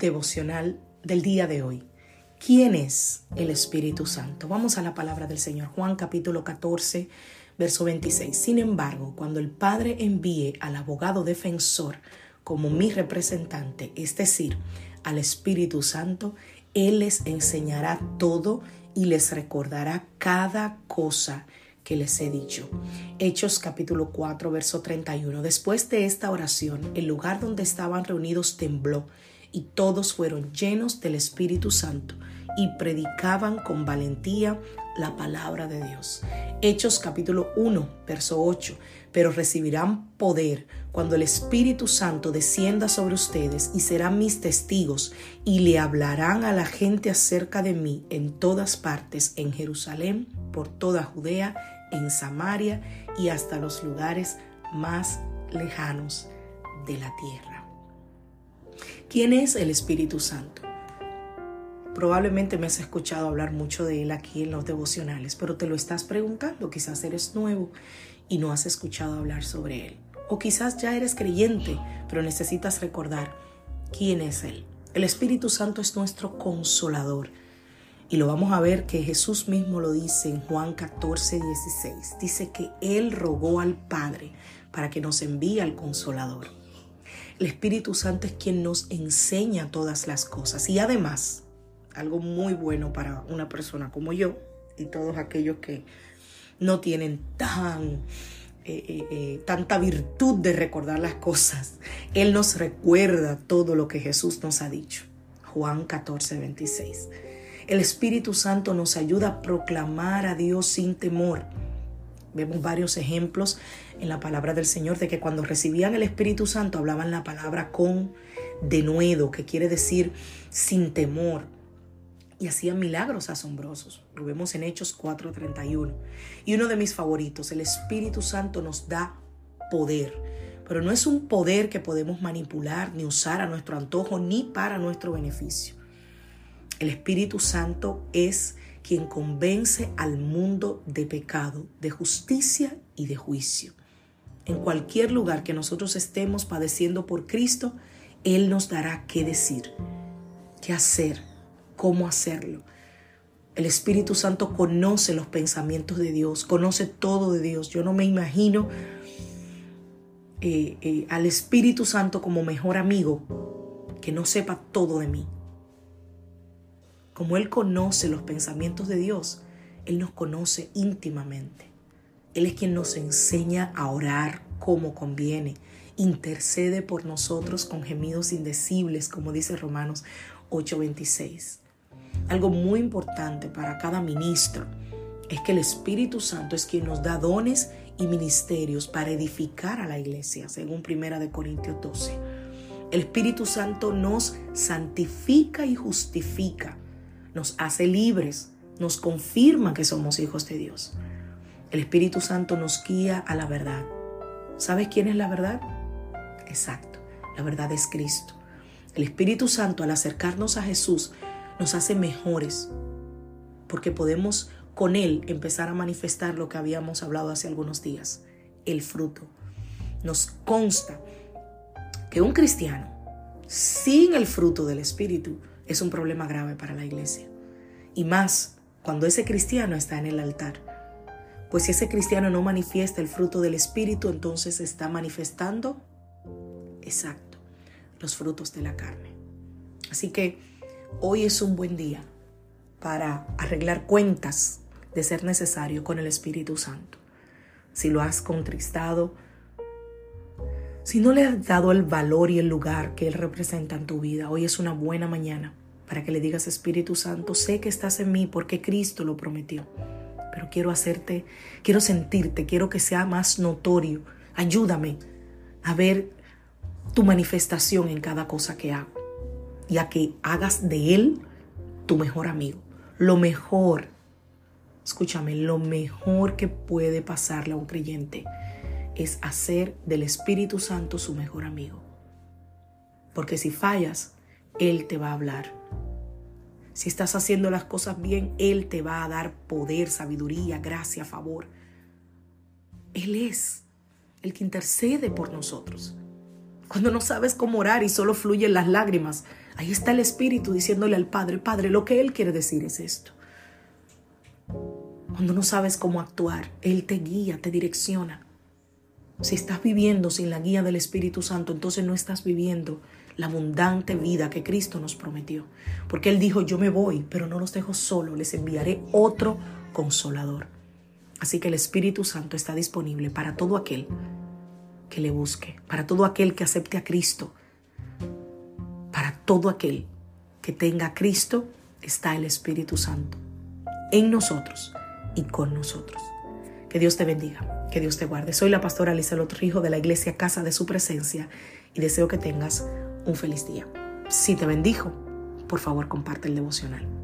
Devocional del día de hoy. ¿Quién es el Espíritu Santo? Vamos a la palabra del Señor. Juan capítulo 14, verso 26. Sin embargo, cuando el Padre envíe al abogado defensor como mi representante, es decir, al Espíritu Santo, Él les enseñará todo y les recordará cada cosa que les he dicho. Hechos capítulo 4, verso 31. Después de esta oración, el lugar donde estaban reunidos tembló y todos fueron llenos del Espíritu Santo y predicaban con valentía la palabra de Dios. Hechos capítulo 1, verso 8. Pero recibirán poder cuando el Espíritu Santo descienda sobre ustedes y serán mis testigos y le hablarán a la gente acerca de mí en todas partes, en Jerusalén, por toda Judea, en Samaria y hasta los lugares más lejanos de la tierra. ¿Quién es el Espíritu Santo? Probablemente me has escuchado hablar mucho de él aquí en los devocionales, pero te lo estás preguntando, quizás eres nuevo y no has escuchado hablar sobre él. O quizás ya eres creyente, pero necesitas recordar quién es él. El Espíritu Santo es nuestro consolador. Y lo vamos a ver que Jesús mismo lo dice en Juan 14, 16. Dice que Él rogó al Padre para que nos envíe al consolador. El Espíritu Santo es quien nos enseña todas las cosas. Y además, algo muy bueno para una persona como yo y todos aquellos que no tienen tan eh, eh, eh, tanta virtud de recordar las cosas. Él nos recuerda todo lo que Jesús nos ha dicho. Juan 14, 26. El Espíritu Santo nos ayuda a proclamar a Dios sin temor Vemos varios ejemplos en la palabra del Señor de que cuando recibían el Espíritu Santo hablaban la palabra con denuedo, que quiere decir sin temor, y hacían milagros asombrosos. Lo vemos en Hechos 4:31. Y uno de mis favoritos, el Espíritu Santo nos da poder, pero no es un poder que podemos manipular ni usar a nuestro antojo ni para nuestro beneficio. El Espíritu Santo es quien convence al mundo de pecado, de justicia y de juicio. En cualquier lugar que nosotros estemos padeciendo por Cristo, Él nos dará qué decir, qué hacer, cómo hacerlo. El Espíritu Santo conoce los pensamientos de Dios, conoce todo de Dios. Yo no me imagino eh, eh, al Espíritu Santo como mejor amigo que no sepa todo de mí. Como Él conoce los pensamientos de Dios, Él nos conoce íntimamente. Él es quien nos enseña a orar como conviene, intercede por nosotros con gemidos indecibles, como dice Romanos 8:26. Algo muy importante para cada ministro es que el Espíritu Santo es quien nos da dones y ministerios para edificar a la iglesia, según Primera de Corintios 12. El Espíritu Santo nos santifica y justifica nos hace libres, nos confirma que somos hijos de Dios. El Espíritu Santo nos guía a la verdad. ¿Sabes quién es la verdad? Exacto, la verdad es Cristo. El Espíritu Santo al acercarnos a Jesús nos hace mejores porque podemos con Él empezar a manifestar lo que habíamos hablado hace algunos días, el fruto. Nos consta que un cristiano sin el fruto del Espíritu es un problema grave para la iglesia. Y más cuando ese cristiano está en el altar. Pues si ese cristiano no manifiesta el fruto del Espíritu, entonces está manifestando, exacto, los frutos de la carne. Así que hoy es un buen día para arreglar cuentas de ser necesario con el Espíritu Santo. Si lo has contristado, Si no le has dado el valor y el lugar que Él representa en tu vida, hoy es una buena mañana para que le digas, Espíritu Santo, sé que estás en mí porque Cristo lo prometió, pero quiero hacerte, quiero sentirte, quiero que sea más notorio. Ayúdame a ver tu manifestación en cada cosa que hago y a que hagas de Él tu mejor amigo. Lo mejor, escúchame, lo mejor que puede pasarle a un creyente es hacer del Espíritu Santo su mejor amigo. Porque si fallas, Él te va a hablar. Si estás haciendo las cosas bien, Él te va a dar poder, sabiduría, gracia, favor. Él es el que intercede por nosotros. Cuando no sabes cómo orar y solo fluyen las lágrimas, ahí está el Espíritu diciéndole al Padre, Padre, lo que Él quiere decir es esto. Cuando no sabes cómo actuar, Él te guía, te direcciona. Si estás viviendo sin la guía del Espíritu Santo, entonces no estás viviendo la abundante vida que Cristo nos prometió. Porque Él dijo, yo me voy, pero no los dejo solo, les enviaré otro consolador. Así que el Espíritu Santo está disponible para todo aquel que le busque, para todo aquel que acepte a Cristo, para todo aquel que tenga a Cristo, está el Espíritu Santo en nosotros y con nosotros. Que Dios te bendiga, que Dios te guarde. Soy la pastora Alicia Lotrijo de la iglesia Casa de Su Presencia y deseo que tengas un feliz día. Si te bendijo, por favor comparte el devocional.